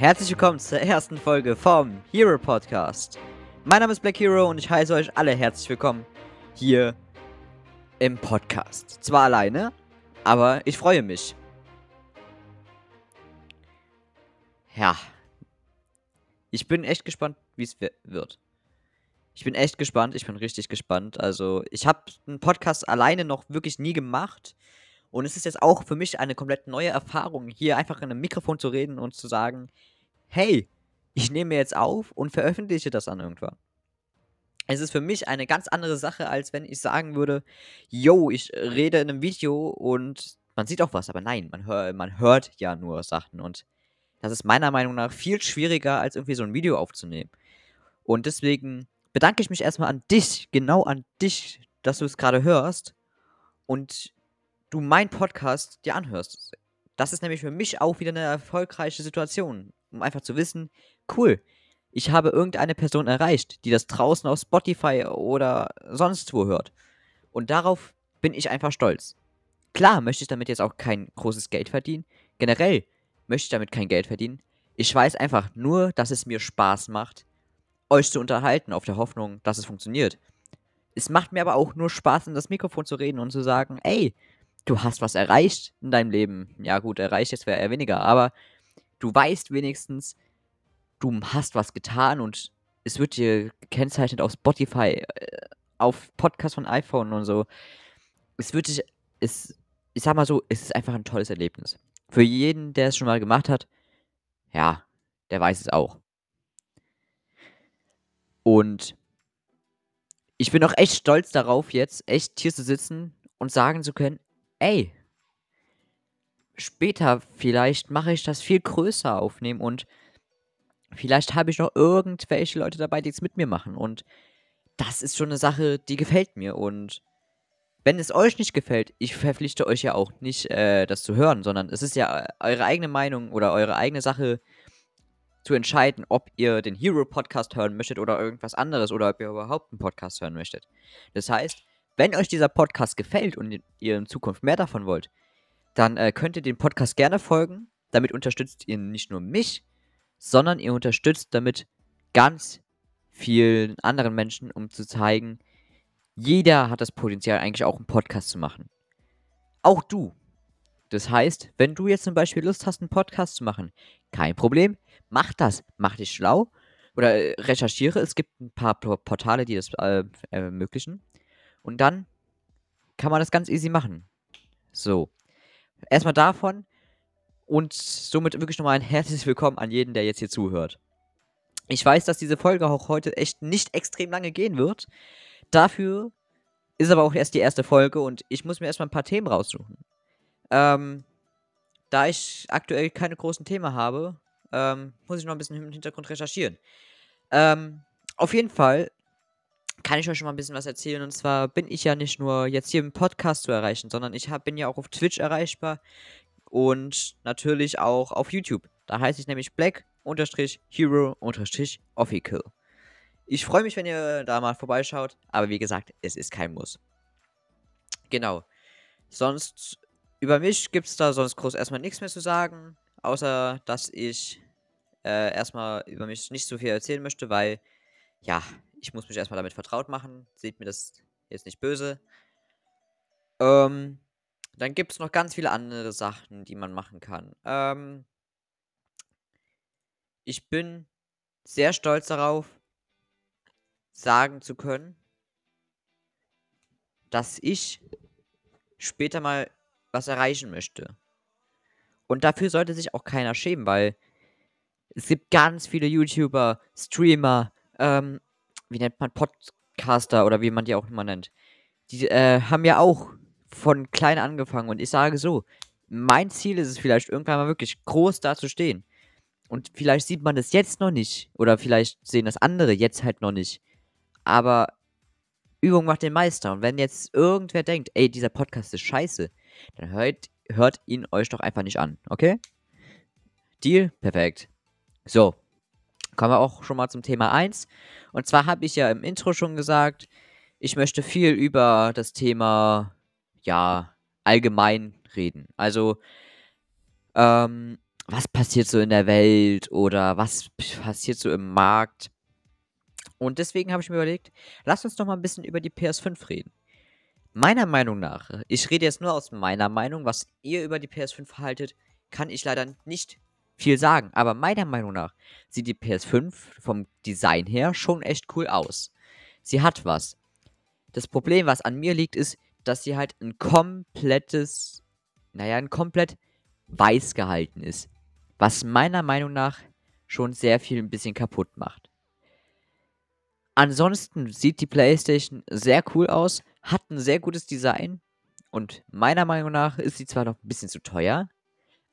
Herzlich willkommen zur ersten Folge vom Hero Podcast. Mein Name ist Black Hero und ich heiße euch alle herzlich willkommen hier im Podcast. Zwar alleine, aber ich freue mich. Ja. Ich bin echt gespannt, wie es wird. Ich bin echt gespannt, ich bin richtig gespannt. Also, ich habe einen Podcast alleine noch wirklich nie gemacht. Und es ist jetzt auch für mich eine komplett neue Erfahrung, hier einfach in einem Mikrofon zu reden und zu sagen, hey, ich nehme jetzt auf und veröffentliche das dann irgendwann. Es ist für mich eine ganz andere Sache, als wenn ich sagen würde, yo, ich rede in einem Video und man sieht auch was, aber nein, man, hör, man hört ja nur Sachen und das ist meiner Meinung nach viel schwieriger, als irgendwie so ein Video aufzunehmen. Und deswegen bedanke ich mich erstmal an dich, genau an dich, dass du es gerade hörst und du meinen Podcast dir anhörst. Das ist nämlich für mich auch wieder eine erfolgreiche Situation, um einfach zu wissen, cool, ich habe irgendeine Person erreicht, die das draußen auf Spotify oder sonst wo hört. Und darauf bin ich einfach stolz. Klar möchte ich damit jetzt auch kein großes Geld verdienen. Generell möchte ich damit kein Geld verdienen. Ich weiß einfach nur, dass es mir Spaß macht, euch zu unterhalten, auf der Hoffnung, dass es funktioniert. Es macht mir aber auch nur Spaß, in das Mikrofon zu reden und zu sagen, ey, du hast was erreicht in deinem Leben. Ja gut, erreicht jetzt wäre eher weniger, aber du weißt wenigstens, du hast was getan und es wird dir gekennzeichnet auf Spotify, äh, auf Podcast von iPhone und so. Es wird dich, es, ich sag mal so, es ist einfach ein tolles Erlebnis. Für jeden, der es schon mal gemacht hat, ja, der weiß es auch. Und ich bin auch echt stolz darauf, jetzt echt hier zu sitzen und sagen zu können, ey, später vielleicht mache ich das viel größer aufnehmen und vielleicht habe ich noch irgendwelche Leute dabei, die es mit mir machen. Und das ist schon eine Sache, die gefällt mir. Und wenn es euch nicht gefällt, ich verpflichte euch ja auch nicht, äh, das zu hören, sondern es ist ja eure eigene Meinung oder eure eigene Sache zu entscheiden, ob ihr den Hero Podcast hören möchtet oder irgendwas anderes oder ob ihr überhaupt einen Podcast hören möchtet. Das heißt, wenn euch dieser Podcast gefällt und ihr in Zukunft mehr davon wollt, dann äh, könnt ihr den Podcast gerne folgen. Damit unterstützt ihr nicht nur mich, sondern ihr unterstützt damit ganz vielen anderen Menschen, um zu zeigen, jeder hat das Potenzial, eigentlich auch einen Podcast zu machen. Auch du. Das heißt, wenn du jetzt zum Beispiel Lust hast, einen Podcast zu machen, kein Problem, mach das. Mach dich schlau oder äh, recherchiere. Es gibt ein paar Portale, die das äh, ermöglichen. Und dann kann man das ganz easy machen. So erstmal davon und somit wirklich nochmal ein herzliches Willkommen an jeden, der jetzt hier zuhört. Ich weiß, dass diese Folge auch heute echt nicht extrem lange gehen wird. Dafür ist aber auch erst die erste Folge und ich muss mir erstmal ein paar Themen raussuchen. Ähm, da ich aktuell keine großen Themen habe, ähm, muss ich noch ein bisschen im Hintergrund recherchieren. Ähm, auf jeden Fall kann ich euch schon mal ein bisschen was erzählen. Und zwar bin ich ja nicht nur jetzt hier im Podcast zu erreichen, sondern ich hab, bin ja auch auf Twitch erreichbar und natürlich auch auf YouTube. Da heiße ich nämlich Black-Hero-Official. Ich freue mich, wenn ihr da mal vorbeischaut, aber wie gesagt, es ist kein Muss. Genau. Sonst, über mich gibt es da sonst groß erstmal nichts mehr zu sagen, außer dass ich äh, erstmal über mich nicht so viel erzählen möchte, weil, ja, ich muss mich erstmal damit vertraut machen. Seht mir das jetzt nicht böse. Ähm, dann gibt es noch ganz viele andere Sachen, die man machen kann. Ähm, ich bin sehr stolz darauf, sagen zu können, dass ich später mal was erreichen möchte. Und dafür sollte sich auch keiner schämen, weil es gibt ganz viele YouTuber, Streamer, ähm, wie nennt man Podcaster oder wie man die auch immer nennt, die äh, haben ja auch von klein angefangen. Und ich sage so, mein Ziel ist es vielleicht irgendwann mal wirklich groß da zu stehen. Und vielleicht sieht man das jetzt noch nicht. Oder vielleicht sehen das andere jetzt halt noch nicht. Aber Übung macht den Meister. Und wenn jetzt irgendwer denkt, ey, dieser Podcast ist scheiße, dann hört, hört ihn euch doch einfach nicht an, okay? Deal? Perfekt. So, kommen wir auch schon mal zum Thema 1. Und zwar habe ich ja im Intro schon gesagt, ich möchte viel über das Thema, ja, allgemein reden. Also, ähm, was passiert so in der Welt oder was passiert so im Markt. Und deswegen habe ich mir überlegt, lass uns doch mal ein bisschen über die PS5 reden. Meiner Meinung nach, ich rede jetzt nur aus meiner Meinung, was ihr über die PS5 haltet, kann ich leider nicht viel sagen. Aber meiner Meinung nach sieht die PS5 vom Design her schon echt cool aus. Sie hat was. Das Problem, was an mir liegt, ist, dass sie halt ein komplettes, naja, ein komplett weiß gehalten ist. Was meiner Meinung nach schon sehr viel ein bisschen kaputt macht. Ansonsten sieht die PlayStation sehr cool aus, hat ein sehr gutes Design und meiner Meinung nach ist sie zwar noch ein bisschen zu teuer,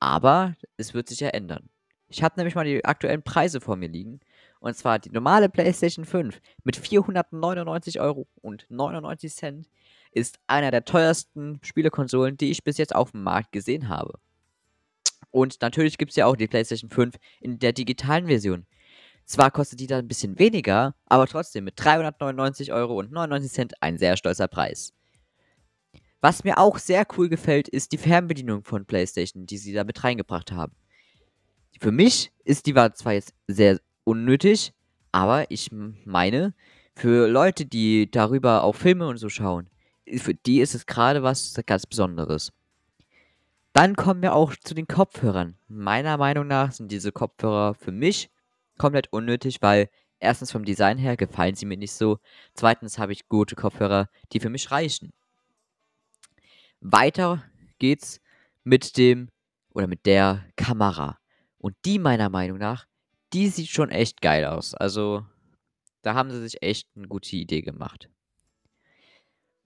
aber es wird sich ja ändern. Ich habe nämlich mal die aktuellen Preise vor mir liegen. Und zwar die normale PlayStation 5 mit 499 Euro und 99 Cent ist einer der teuersten Spielekonsolen, die ich bis jetzt auf dem Markt gesehen habe. Und natürlich gibt es ja auch die PlayStation 5 in der digitalen Version. Zwar kostet die da ein bisschen weniger, aber trotzdem mit 399 Euro und 99 Cent ein sehr stolzer Preis. Was mir auch sehr cool gefällt, ist die Fernbedienung von PlayStation, die sie da mit reingebracht haben. Für mich ist die zwar jetzt sehr unnötig, aber ich meine, für Leute, die darüber auch Filme und so schauen, für die ist es gerade was ganz Besonderes. Dann kommen wir auch zu den Kopfhörern. Meiner Meinung nach sind diese Kopfhörer für mich komplett unnötig, weil erstens vom Design her gefallen sie mir nicht so. Zweitens habe ich gute Kopfhörer, die für mich reichen. Weiter geht's mit dem oder mit der Kamera. Und die meiner Meinung nach, die sieht schon echt geil aus. Also, da haben sie sich echt eine gute Idee gemacht.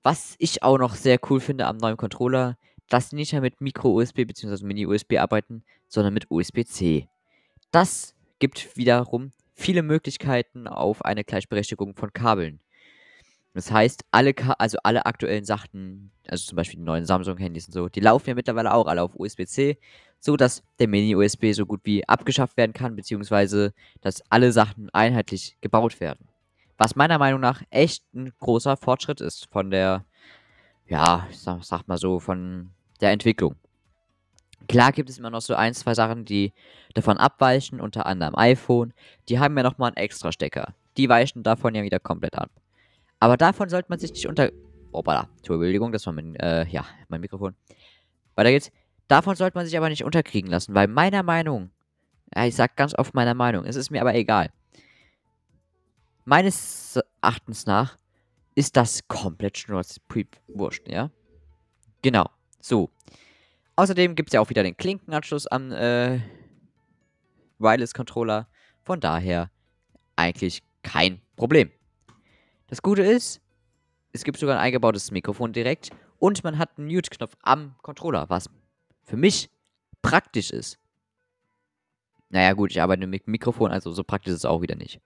Was ich auch noch sehr cool finde am neuen Controller, dass sie nicht mehr mit Micro-USB bzw. Mini-USB arbeiten, sondern mit USB-C. Das gibt wiederum viele Möglichkeiten auf eine Gleichberechtigung von Kabeln. Das heißt, alle, also alle aktuellen Sachen, also zum Beispiel die neuen Samsung-Handys und so, die laufen ja mittlerweile auch alle auf USB-C, so dass der Mini-USB so gut wie abgeschafft werden kann, beziehungsweise dass alle Sachen einheitlich gebaut werden. Was meiner Meinung nach echt ein großer Fortschritt ist von der, ja, ich sag, sag mal so, von der Entwicklung. Klar gibt es immer noch so ein, zwei Sachen, die davon abweichen, unter anderem iPhone. Die haben ja nochmal einen extra Stecker. Die weichen davon ja wieder komplett ab. Aber davon sollte man sich nicht unter... Opala, Entschuldigung, das war mein, äh, ja, mein Mikrofon. Weiter geht's. Davon sollte man sich aber nicht unterkriegen lassen, weil meiner Meinung, ja, ich sag ganz oft meiner Meinung, es ist mir aber egal. Meines Erachtens nach ist das komplett Wurscht, ja? Genau, so. Außerdem gibt es ja auch wieder den Klinkenanschluss am äh, Wireless-Controller. Von daher eigentlich kein Problem. Das Gute ist, es gibt sogar ein eingebautes Mikrofon direkt und man hat einen Mute-Knopf am Controller, was für mich praktisch ist. Naja gut, ich arbeite mit Mikrofon, also so praktisch ist es auch wieder nicht.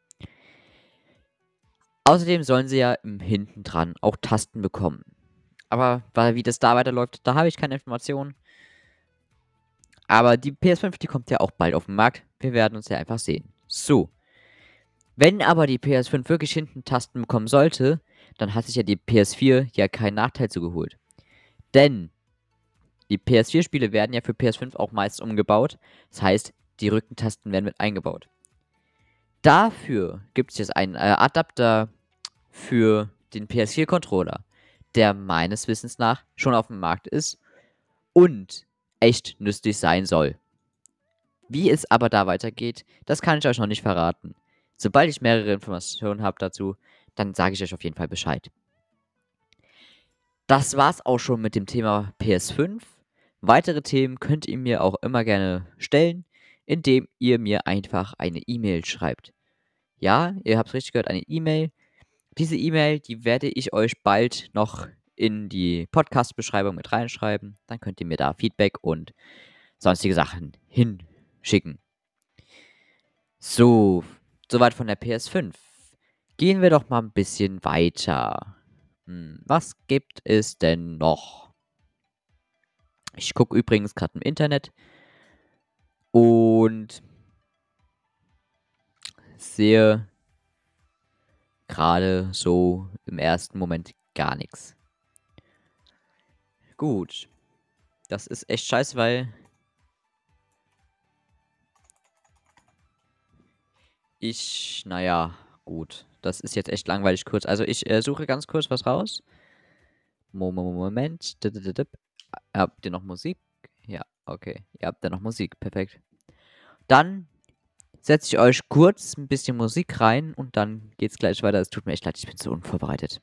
Außerdem sollen sie ja im hinten dran auch Tasten bekommen. Aber wie das da weiterläuft, da habe ich keine Informationen. Aber die PS5, die kommt ja auch bald auf den Markt. Wir werden uns ja einfach sehen. So. Wenn aber die PS5 wirklich hinten Tasten bekommen sollte, dann hat sich ja die PS4 ja keinen Nachteil zugeholt. Denn die PS4-Spiele werden ja für PS5 auch meist umgebaut. Das heißt, die Rückentasten werden mit eingebaut. Dafür gibt es jetzt einen äh, Adapter für den PS4-Controller, der meines Wissens nach schon auf dem Markt ist und echt nützlich sein soll. Wie es aber da weitergeht, das kann ich euch noch nicht verraten. Sobald ich mehrere Informationen habe dazu, dann sage ich euch auf jeden Fall Bescheid. Das war's auch schon mit dem Thema PS5. Weitere Themen könnt ihr mir auch immer gerne stellen, indem ihr mir einfach eine E-Mail schreibt. Ja, ihr habt richtig gehört, eine E-Mail. Diese E-Mail, die werde ich euch bald noch in die Podcast-Beschreibung mit reinschreiben. Dann könnt ihr mir da Feedback und sonstige Sachen hinschicken. So, Soweit von der PS5. Gehen wir doch mal ein bisschen weiter. Hm, was gibt es denn noch? Ich gucke übrigens gerade im Internet und sehe gerade so im ersten Moment gar nichts. Gut. Das ist echt scheiße, weil Ich, naja, gut. Das ist jetzt echt langweilig kurz. Also ich äh, suche ganz kurz was raus. Moment. Habt ihr noch Musik? Ja, okay. Ihr habt ja noch Musik. Perfekt. Dann setze ich euch kurz ein bisschen Musik rein und dann geht's gleich weiter. Es tut mir echt leid, ich bin so unvorbereitet.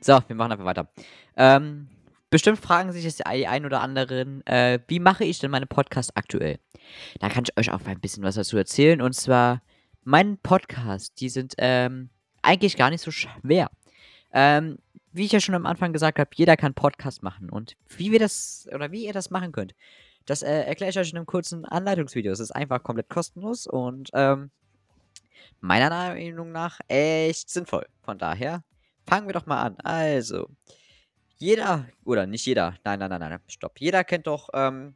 So, wir machen einfach weiter. Ähm, bestimmt fragen sich jetzt die ein oder anderen, äh, wie mache ich denn meine Podcasts aktuell? Da kann ich euch auch ein bisschen was dazu erzählen. Und zwar, mein Podcast, die sind ähm, eigentlich gar nicht so schwer. Ähm, wie ich ja schon am Anfang gesagt habe, jeder kann Podcast machen. Und wie wir das, oder wie ihr das machen könnt, das äh, erkläre ich euch in einem kurzen Anleitungsvideo. Es ist einfach komplett kostenlos und ähm, meiner Meinung nach echt sinnvoll. Von daher fangen wir doch mal an. Also, jeder, oder nicht jeder, nein, nein, nein, nein, stopp. Jeder kennt doch ähm,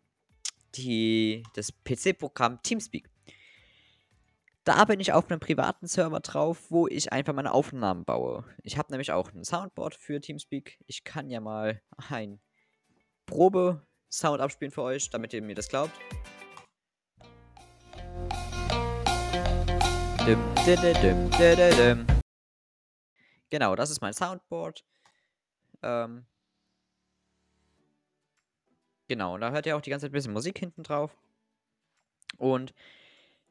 die, das PC-Programm Teamspeak. Da bin ich auf einem privaten Server drauf, wo ich einfach meine Aufnahmen baue. Ich habe nämlich auch ein Soundboard für Teamspeak. Ich kann ja mal ein Probe-Sound abspielen für euch, damit ihr mir das glaubt. Dum, dum, dum, Genau, das ist mein Soundboard. Ähm, genau, da hört ihr auch die ganze Zeit ein bisschen Musik hinten drauf. Und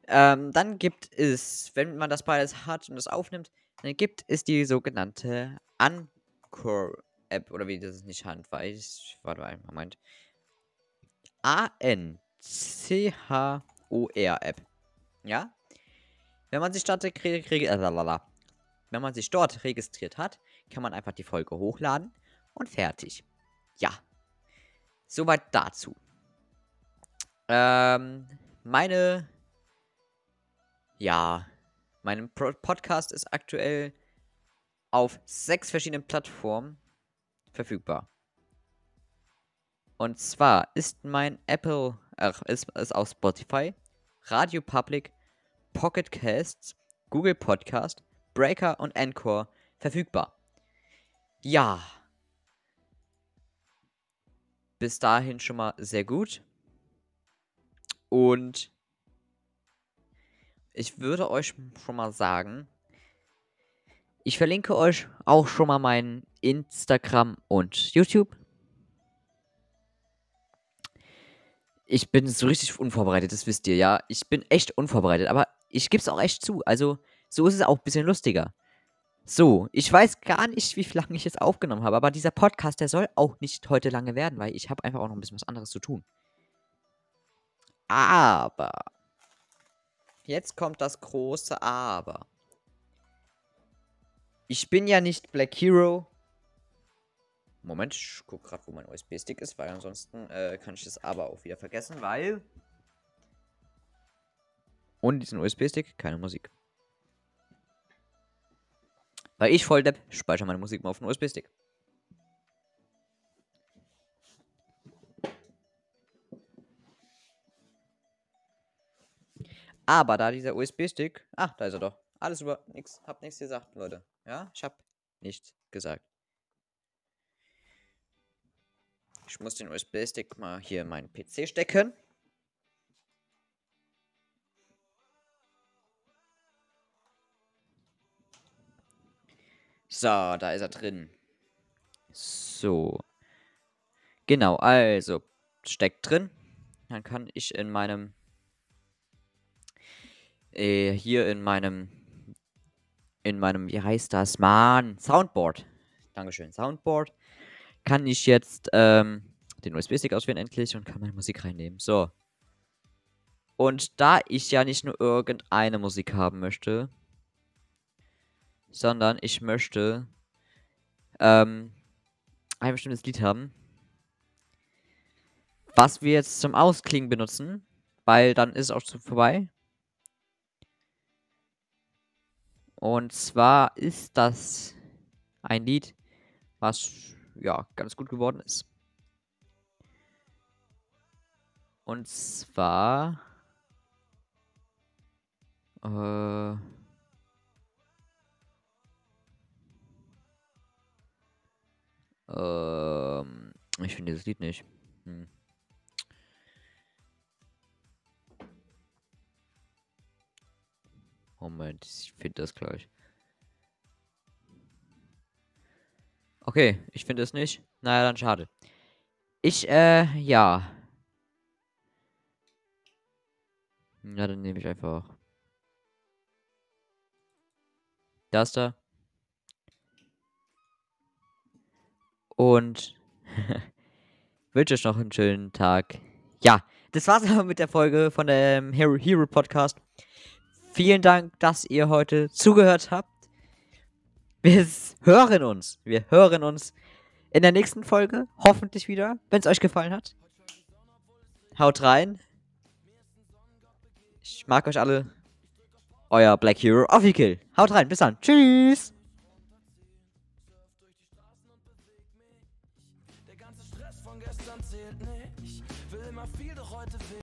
ähm, dann gibt es, wenn man das beides hat und das aufnimmt, dann gibt es die sogenannte Anchor-App. Oder wie das nicht hand weiß. Warte mal, Moment. A-N-C-H-O-R-App. Ja? Wenn man sich dort kriegt, äh, wenn man sich dort registriert hat, kann man einfach die Folge hochladen und fertig. Ja. Soweit dazu. Ähm, meine, ja, mein Podcast ist aktuell auf sechs verschiedenen Plattformen verfügbar. Und zwar ist mein Apple, ach, ist, ist auf Spotify, Radio Public, Pocket Casts, Google Podcast, Breaker und Encore verfügbar. Ja. Bis dahin schon mal sehr gut. Und ich würde euch schon mal sagen, ich verlinke euch auch schon mal meinen Instagram und YouTube. Ich bin so richtig unvorbereitet, das wisst ihr, ja. Ich bin echt unvorbereitet, aber ich gebe es auch echt zu. Also, so ist es auch ein bisschen lustiger. So, ich weiß gar nicht, wie lange ich jetzt aufgenommen habe, aber dieser Podcast, der soll auch nicht heute lange werden, weil ich habe einfach auch noch ein bisschen was anderes zu tun. Aber, jetzt kommt das große Aber. Ich bin ja nicht Black Hero. Moment, ich gucke gerade, wo mein USB-Stick ist, weil ansonsten äh, kann ich das aber auch wieder vergessen, weil ohne diesen USB-Stick keine Musik. Weil ich voll Depp speichere meine Musik mal auf den USB-Stick. Aber da dieser USB-Stick. Ah, da ist er doch. Alles über. Nix. Hab nichts gesagt, Leute. Ja, ich hab nichts gesagt. Ich muss den USB-Stick mal hier in meinen PC stecken. So, da ist er drin. So. Genau, also steckt drin. Dann kann ich in meinem äh, hier in meinem in meinem, wie heißt das, Mann, Soundboard. Dankeschön, Soundboard. Kann ich jetzt ähm, den USB-Stick auswählen endlich und kann meine Musik reinnehmen. So. Und da ich ja nicht nur irgendeine Musik haben möchte, sondern ich möchte ähm, ein bestimmtes Lied haben, was wir jetzt zum Ausklingen benutzen, weil dann ist es auch zu vorbei. Und zwar ist das ein Lied, was ja ganz gut geworden ist. Und zwar äh, ähm, ich finde dieses Lied nicht. Hm. Moment, ich finde das gleich. Okay, ich finde es nicht. Naja, dann schade. Ich, äh, ja. Ja, dann nehme ich einfach das da. Und wünsche euch noch einen schönen Tag. Ja, das war's aber mit der Folge von dem Hero, Hero Podcast. Vielen Dank, dass ihr heute zugehört habt. Wir hören uns. Wir hören uns in der nächsten Folge. Hoffentlich wieder, wenn es euch gefallen hat. Haut rein. Ich mag euch alle. Euer Black Hero Official. Haut rein. Bis dann. Tschüss.